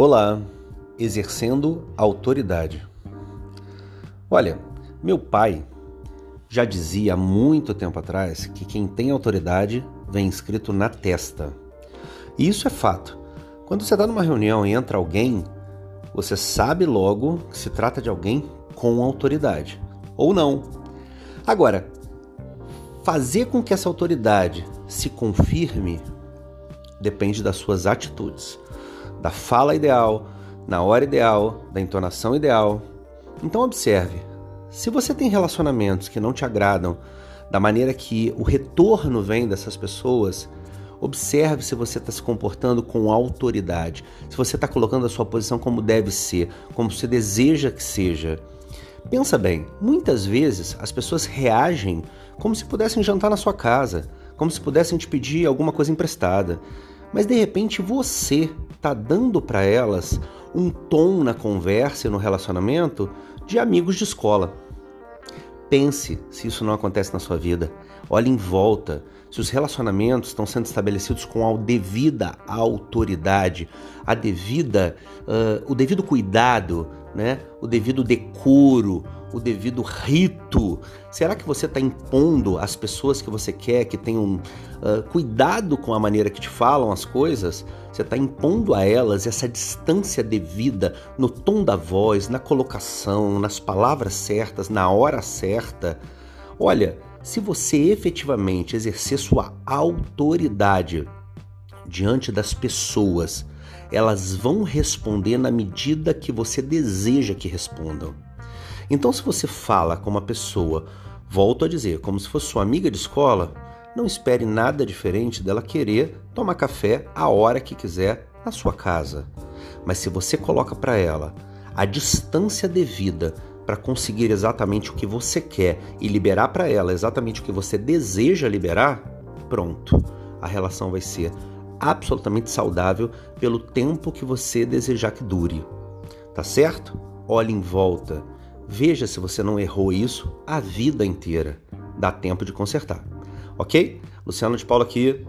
Olá, exercendo autoridade. Olha, meu pai já dizia há muito tempo atrás que quem tem autoridade vem escrito na testa. E isso é fato. Quando você está numa reunião e entra alguém, você sabe logo que se trata de alguém com autoridade. Ou não. Agora, fazer com que essa autoridade se confirme depende das suas atitudes da fala ideal, na hora ideal, da entonação ideal. Então observe, se você tem relacionamentos que não te agradam, da maneira que o retorno vem dessas pessoas, observe se você está se comportando com autoridade, se você está colocando a sua posição como deve ser, como você deseja que seja. Pensa bem, muitas vezes as pessoas reagem como se pudessem jantar na sua casa, como se pudessem te pedir alguma coisa emprestada. Mas de repente você está dando para elas um tom na conversa e no relacionamento de amigos de escola. Pense se isso não acontece na sua vida. Olhe em volta se os relacionamentos estão sendo estabelecidos com a devida autoridade, a devida, uh, o devido cuidado, né? o devido decoro, o devido rito? Será que você está impondo às pessoas que você quer que tenham uh, cuidado com a maneira que te falam as coisas? Você está impondo a elas essa distância devida no tom da voz, na colocação, nas palavras certas, na hora certa? Olha, se você efetivamente exercer sua autoridade diante das pessoas, elas vão responder na medida que você deseja que respondam. Então, se você fala com uma pessoa, volto a dizer, como se fosse sua amiga de escola, não espere nada diferente dela querer tomar café a hora que quiser na sua casa. Mas se você coloca para ela a distância devida para conseguir exatamente o que você quer e liberar para ela exatamente o que você deseja liberar, pronto. A relação vai ser absolutamente saudável pelo tempo que você desejar que dure. Tá certo? Olhe em volta. Veja se você não errou isso a vida inteira. Dá tempo de consertar. Ok? Luciano de Paula aqui